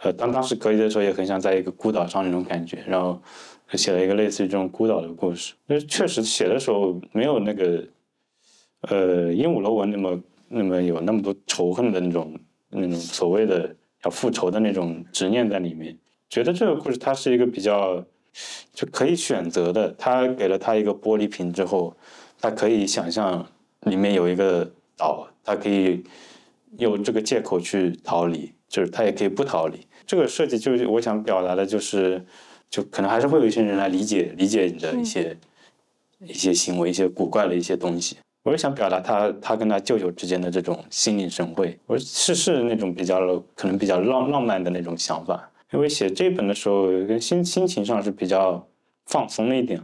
呃，当当时隔离的时候，也很想在一个孤岛上那种感觉，然后写了一个类似于这种孤岛的故事。那确实写的时候没有那个，呃，鹦鹉螺纹那么那么有那么多仇恨的那种那种所谓的要复仇的那种执念在里面。觉得这个故事它是一个比较就可以选择的，他给了他一个玻璃瓶之后，他可以想象里面有一个岛，他可以有这个借口去逃离，就是他也可以不逃离。这个设计就是我想表达的，就是就可能还是会有一些人来理解理解你的一些一些行为、一些古怪的一些东西。我是想表达他他跟他舅舅之间的这种心领神会，我是是那种比较可能比较浪浪漫的那种想法。因为写这本的时候，跟心心情上是比较放松了一点，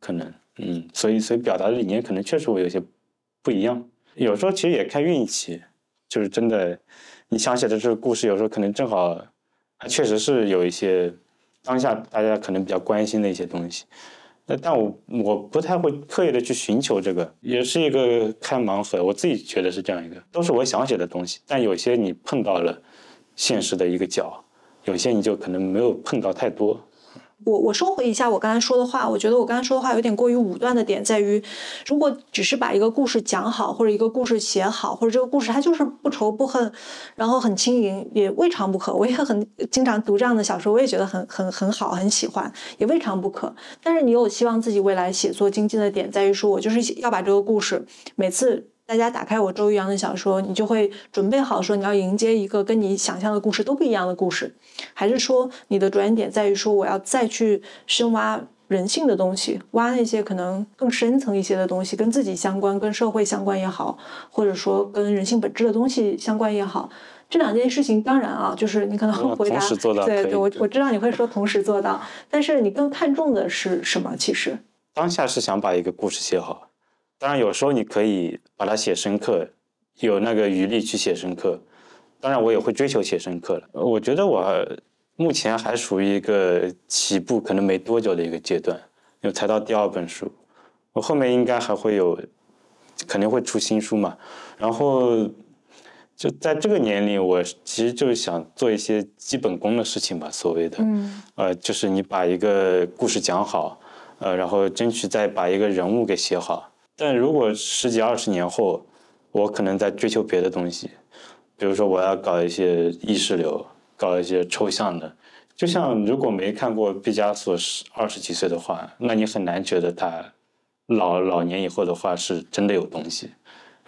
可能，嗯，所以所以表达的理念可能确实会有些不一样。有时候其实也看运气，就是真的，你想写的这个故事，有时候可能正好，确实是有一些当下大家可能比较关心的一些东西。那但我我不太会刻意的去寻求这个，也是一个开盲盒。我自己觉得是这样一个，都是我想写的东西，但有些你碰到了现实的一个角。有些你就可能没有碰到太多。我我收回一下我刚才说的话，我觉得我刚才说的话有点过于武断的点在于，如果只是把一个故事讲好，或者一个故事写好，或者这个故事它就是不仇不恨，然后很轻盈，也未尝不可。我也很经常读这样的小说，我也觉得很很很好，很喜欢，也未尝不可。但是你有希望自己未来写作精进的点在于说，我就是要把这个故事每次。大家打开我周玉阳的小说，你就会准备好说你要迎接一个跟你想象的故事都不一样的故事，还是说你的转眼点在于说我要再去深挖人性的东西，挖那些可能更深层一些的东西，跟自己相关、跟社会相关也好，或者说跟人性本质的东西相关也好。这两件事情，当然啊，就是你可能会回答，对对，我我知道你会说同时做到，但是你更看重的是什么？其实当下是想把一个故事写好，当然有时候你可以把它写深刻，有那个余力去写深刻，当然我也会追求写深刻了。我觉得我目前还属于一个起步可能没多久的一个阶段，因为才到第二本书，我后面应该还会有，肯定会出新书嘛，然后。就在这个年龄，我其实就是想做一些基本功的事情吧，所谓的，呃，就是你把一个故事讲好，呃，然后争取再把一个人物给写好。但如果十几二十年后，我可能在追求别的东西，比如说我要搞一些意识流，搞一些抽象的。就像如果没看过毕加索十二十几岁的话，那你很难觉得他老老年以后的话是真的有东西。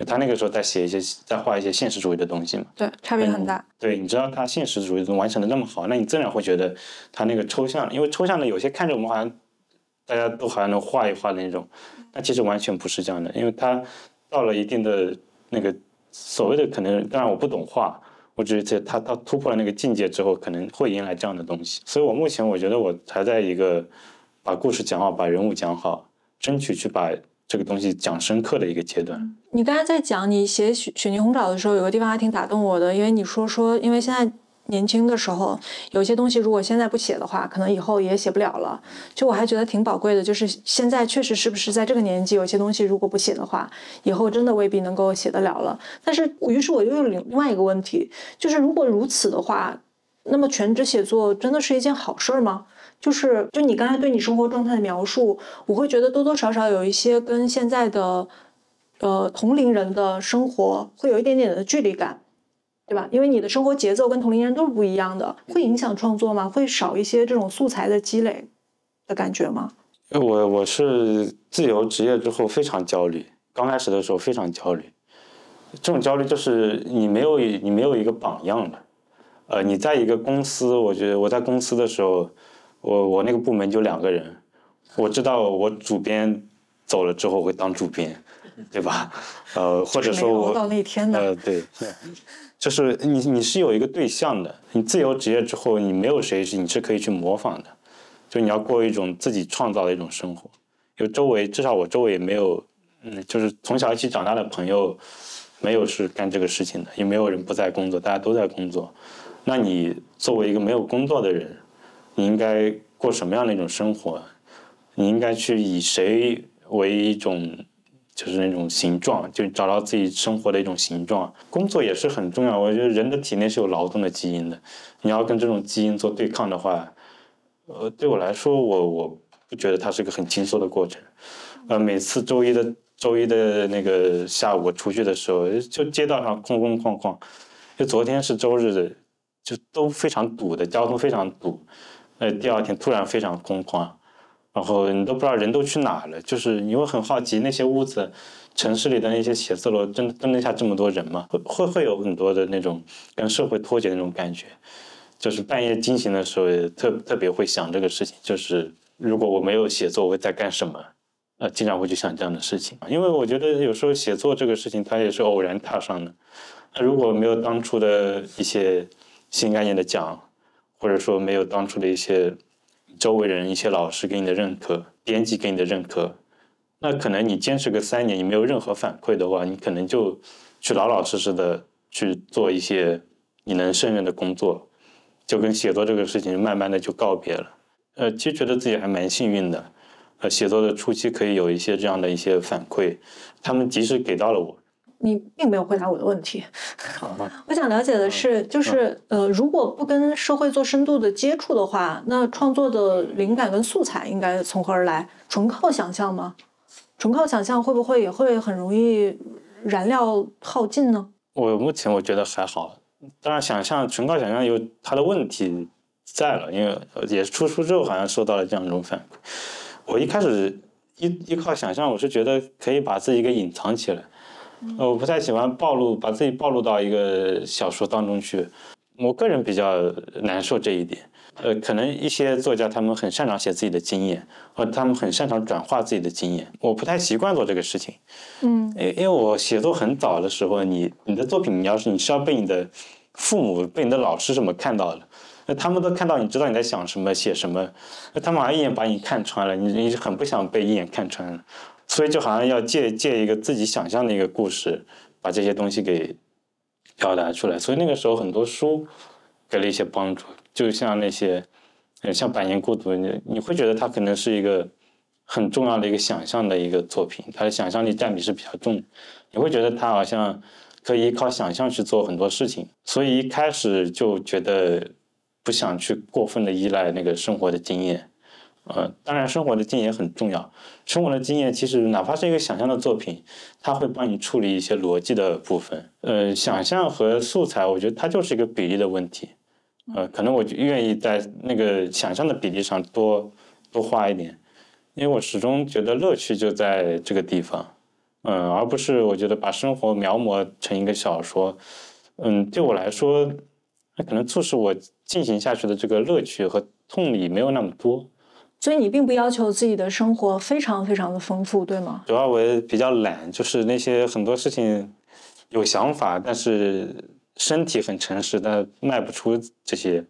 他那个时候在写一些，在画一些现实主义的东西嘛？对，差别很大。对，你知道他现实主义完成的那么好，那你自然会觉得他那个抽象，因为抽象的有些看着我们好像大家都好像能画一画的那种，但其实完全不是这样的，因为他到了一定的那个所谓的可能，当然我不懂画，我只是他他突破了那个境界之后，可能会迎来这样的东西。所以我目前我觉得我还在一个把故事讲好，把人物讲好，争取去把。这个东西讲深刻的一个阶段。你刚才在讲你写雪雪泥红爪的时候，有个地方还挺打动我的，因为你说说，因为现在年轻的时候，有些东西如果现在不写的话，可能以后也写不了了。就我还觉得挺宝贵的，就是现在确实是不是在这个年纪，有些东西如果不写的话，以后真的未必能够写得了了。但是，于是我又有另外一个问题，就是如果如此的话，那么全职写作真的是一件好事儿吗？就是，就你刚才对你生活状态的描述，我会觉得多多少少有一些跟现在的，呃，同龄人的生活会有一点点的距离感，对吧？因为你的生活节奏跟同龄人都是不一样的，会影响创作吗？会少一些这种素材的积累的感觉吗？我我是自由职业之后非常焦虑，刚开始的时候非常焦虑，这种焦虑就是你没有你没有一个榜样了，呃，你在一个公司，我觉得我在公司的时候。我我那个部门就两个人，我知道我主编走了之后会当主编，对吧？呃，或者说我到那天的，呃，对，就是你你是有一个对象的，你自由职业之后，你没有谁是你是可以去模仿的，就你要过一种自己创造的一种生活，有周围至少我周围也没有，嗯，就是从小一起长大的朋友，没有是干这个事情的，也没有人不在工作，大家都在工作，那你作为一个没有工作的人。你应该过什么样的一种生活？你应该去以谁为一种，就是那种形状，就找到自己生活的一种形状。工作也是很重要，我觉得人的体内是有劳动的基因的。你要跟这种基因做对抗的话，呃，对我来说，我我不觉得它是个很轻松的过程。呃，每次周一的周一的那个下午出去的时候，就街道上空空旷旷，就昨天是周日的，就都非常堵的，交通非常堵。呃，第二天突然非常空旷，然后你都不知道人都去哪了，就是你会很好奇那些屋子，城市里的那些写字楼，真蹲得下这么多人吗？会会会有很多的那种跟社会脱节的那种感觉，就是半夜惊醒的时候，也特特别会想这个事情，就是如果我没有写作，我会在干什么？呃，经常会去想这样的事情，因为我觉得有时候写作这个事情，它也是偶然踏上的，那如果没有当初的一些新概念的讲。或者说没有当初的一些周围人、一些老师给你的认可，编辑给你的认可，那可能你坚持个三年，你没有任何反馈的话，你可能就去老老实实的去做一些你能胜任的工作，就跟写作这个事情慢慢的就告别了。呃，其实觉得自己还蛮幸运的，呃，写作的初期可以有一些这样的一些反馈，他们及时给到了我。你并没有回答我的问题，我想了解的是，就是呃，如果不跟社会做深度的接触的话，那创作的灵感跟素材应该从何而来？纯靠想象吗？纯靠想象会不会也会很容易燃料耗尽呢？我目前我觉得还好，当然想象纯靠想象有它的问题在了，因为也是出书之后好像受到了这样一种反馈。我一开始依依靠想象，我是觉得可以把自己给隐藏起来。呃，我不太喜欢暴露，把自己暴露到一个小说当中去。我个人比较难受这一点。呃，可能一些作家他们很擅长写自己的经验，或者他们很擅长转化自己的经验。我不太习惯做这个事情，嗯，因因为我写作很早的时候，你你的作品，你要是你是要被你的父母、被你的老师什么看到的，那他们都看到，你知道你在想什么、写什么，那他们好像一眼把你看穿了，你你是很不想被一眼看穿了，所以就好像要借借一个自己想象的一个故事，把这些东西给表达出来。所以那个时候很多书给了一些帮助，就像那些，像《百年孤独》，你你会觉得它可能是一个很重要的一个想象的一个作品，它的想象力占比是比较重，你会觉得它好像可以依靠想象去做很多事情，所以一开始就觉得不想去过分的依赖那个生活的经验。呃，当然，生活的经验很重要。生活的经验其实哪怕是一个想象的作品，它会帮你处理一些逻辑的部分。呃，想象和素材，我觉得它就是一个比例的问题。呃，可能我就愿意在那个想象的比例上多多花一点，因为我始终觉得乐趣就在这个地方。嗯，而不是我觉得把生活描摹成一个小说。嗯，对我来说，那可能促使我进行下去的这个乐趣和动力没有那么多。所以你并不要求自己的生活非常非常的丰富，对吗？主要我也比较懒，就是那些很多事情有想法，但是身体很诚实，但迈不出这些，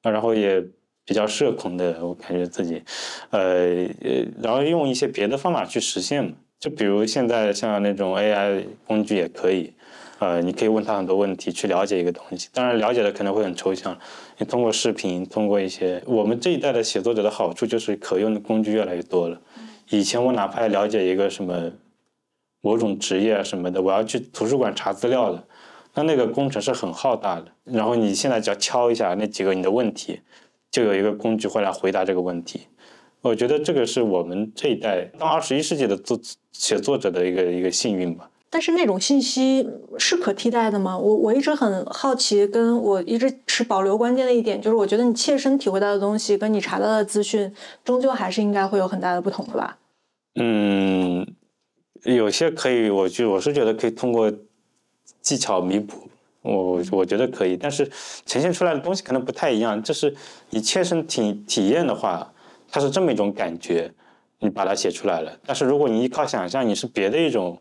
然后也比较社恐的，我感觉自己，呃呃，然后用一些别的方法去实现嘛，就比如现在像那种 AI 工具也可以，呃，你可以问他很多问题去了解一个东西，当然了解的可能会很抽象，你通过视频，通过一些我们这一代的写作者的好处就是可用的工具越来越多了。以前我哪怕了解一个什么某种职业啊什么的，我要去图书馆查资料的，那那个工程是很浩大的。然后你现在只要敲一下那几个你的问题，就有一个工具会来回答这个问题。我觉得这个是我们这一代当二十一世纪的作写作者的一个一个幸运吧。但是那种信息是可替代的吗？我我一直很好奇，跟我一直持保留观点的一点就是，我觉得你切身体会到的东西，跟你查到的资讯，终究还是应该会有很大的不同的吧？嗯，有些可以，我就我是觉得可以通过技巧弥补，我我觉得可以，但是呈现出来的东西可能不太一样。就是你切身体体验的话，它是这么一种感觉，你把它写出来了。但是如果你依靠想象，你是别的一种。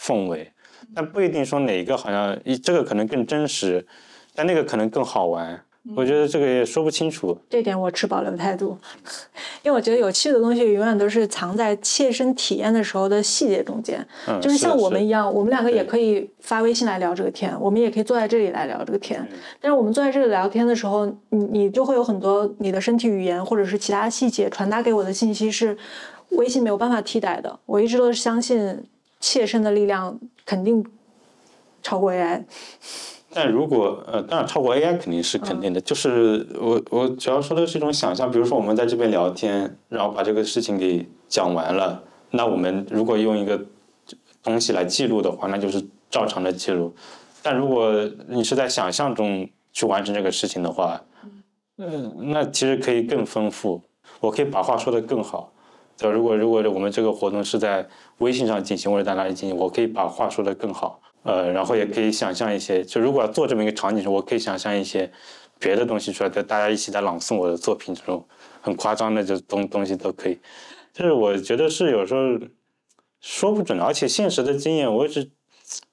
氛围，但不一定说哪个好像一这个可能更真实，但那个可能更好玩。我觉得这个也说不清楚。这点我持保留态度，因为我觉得有趣的东西永远都是藏在切身体验的时候的细节中间。嗯，就是像我们一样，我们两个也可以发微信来聊这个天，我们也可以坐在这里来聊这个天。但是我们坐在这里聊天的时候，你你就会有很多你的身体语言或者是其他细节传达给我的信息是微信没有办法替代的。我一直都是相信。切身的力量肯定超过 AI，但如果呃，当然超过 AI 肯定是肯定的。就是我我主要说的是一种想象，比如说我们在这边聊天，然后把这个事情给讲完了，那我们如果用一个东西来记录的话，那就是照常的记录。但如果你是在想象中去完成这个事情的话，嗯，那其实可以更丰富，我可以把话说得更好。就如果如果我们这个活动是在微信上进行或者在哪里进行，我可以把话说得更好，呃，然后也可以想象一些，就如果要做这么一个场景，我可以想象一些别的东西出来，就大家一起在朗诵我的作品，这种很夸张的这东东西都可以。就是我觉得是有时候说不准，而且现实的经验，我一直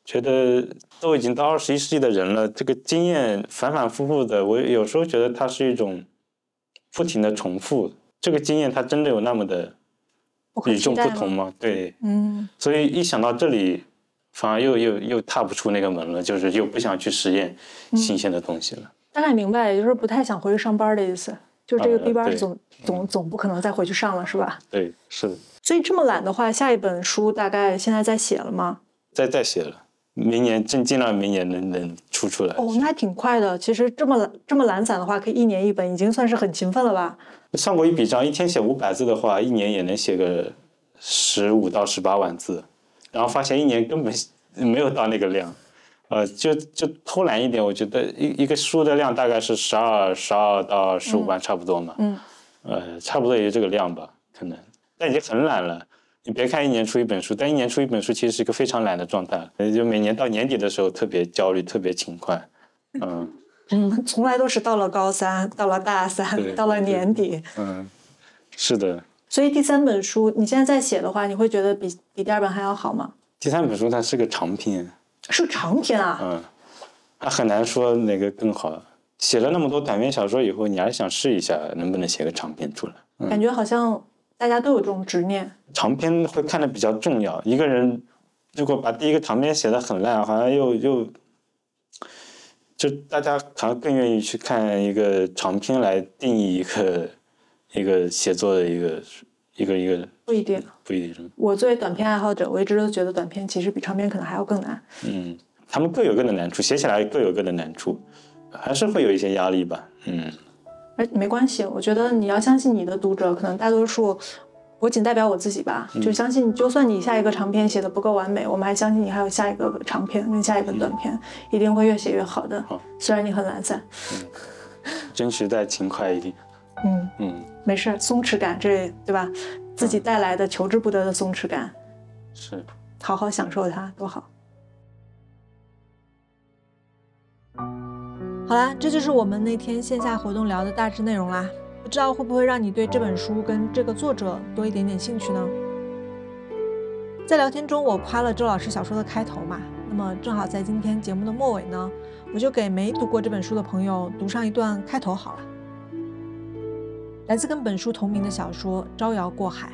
觉得都已经到二十一世纪的人了，这个经验反反复复的，我有时候觉得它是一种不停的重复，这个经验它真的有那么的。与众不同吗？对，嗯，所以一想到这里，反而又又又踏不出那个门了，就是又不想去实验新鲜的东西了。大概明白，也就是不太想回去上班的意思，就是这个 B 班总总总不可能再回去上了，是吧？对，是的。所以这么懒的话，下一本书大概现在在写了吗？在在写了，明年尽尽量明年能能出出来。哦，那还挺快的。其实这么这么懒散的话，可以一年一本，已经算是很勤奋了吧？算过一笔账，一天写五百字的话，一年也能写个十五到十八万字，然后发现一年根本没有到那个量，呃，就就偷懒一点，我觉得一一个书的量大概是十二十二到十五万差不多嘛，嗯，呃，差不多也就这个量吧，可能，但已经很懒了。你别看一年出一本书，但一年出一本书其实是一个非常懒的状态，就每年到年底的时候特别焦虑，特别勤快，嗯。嗯，从来都是到了高三，到了大三，到了年底。嗯，是的。所以第三本书你现在在写的话，你会觉得比比第二本还要好吗？第三本书它是个长篇，是长篇啊。嗯，它很难说哪个更好。写了那么多短篇小说以后，你还是想试一下能不能写个长篇出来。嗯感觉好像大家都有这种执念。长篇会看的比较重要。一个人如果把第一个长篇写的很烂，好像又又，就大家好像更愿意去看一个长篇来定义一个一个写作的一个一个一个不一定，不一定。我作为短篇爱好者，我一直都觉得短篇其实比长篇可能还要更难。嗯，他们各有各的难处，写起来各有各的难处，还是会有一些压力吧。嗯而没关系，我觉得你要相信你的读者，可能大多数，我仅代表我自己吧，就相信，就算你下一个长篇写的不够完美，我们还相信你还有下一个长篇跟下一个短篇，一定会越写越好的。好虽然你很懒散，争取再勤快一点。嗯，嗯，没事，松弛感这对吧？自己带来的求之不得的松弛感，是。好好享受它，多好。好啦，这就是我们那天线下活动聊的大致内容啦。不知道会不会让你对这本书跟这个作者多一点点兴趣呢？在聊天中，我夸了周老师小说的开头嘛，那么正好在今天节目的末尾呢，我就给没读过这本书的朋友读上一段开头好了。来自跟本书同名的小说《招摇过海》。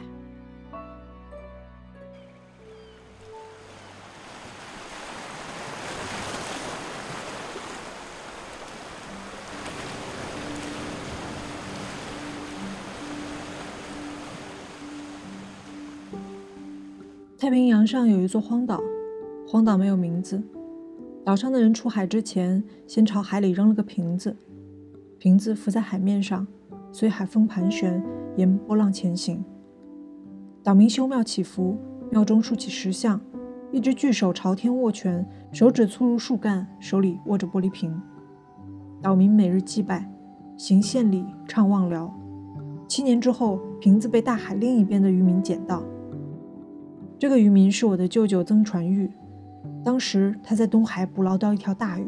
太平洋上有一座荒岛，荒岛没有名字。岛上的人出海之前，先朝海里扔了个瓶子，瓶子浮在海面上，随海风盘旋，沿波浪前行。岛民修庙祈福，庙中竖起石像，一只巨手朝天握拳，手指粗如树干，手里握着玻璃瓶。岛民每日祭拜，行献礼，唱望聊。七年之后，瓶子被大海另一边的渔民捡到。这个渔民是我的舅舅曾传玉，当时他在东海捕捞到一条大鱼，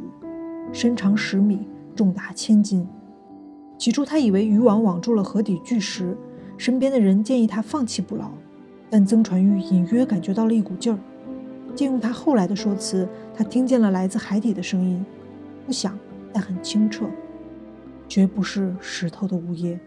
身长十米，重达千斤。起初他以为渔网网住了河底巨石，身边的人建议他放弃捕捞，但曾传玉隐约感觉到了一股劲儿。借用他后来的说辞，他听见了来自海底的声音，不响但很清澈，绝不是石头的呜咽。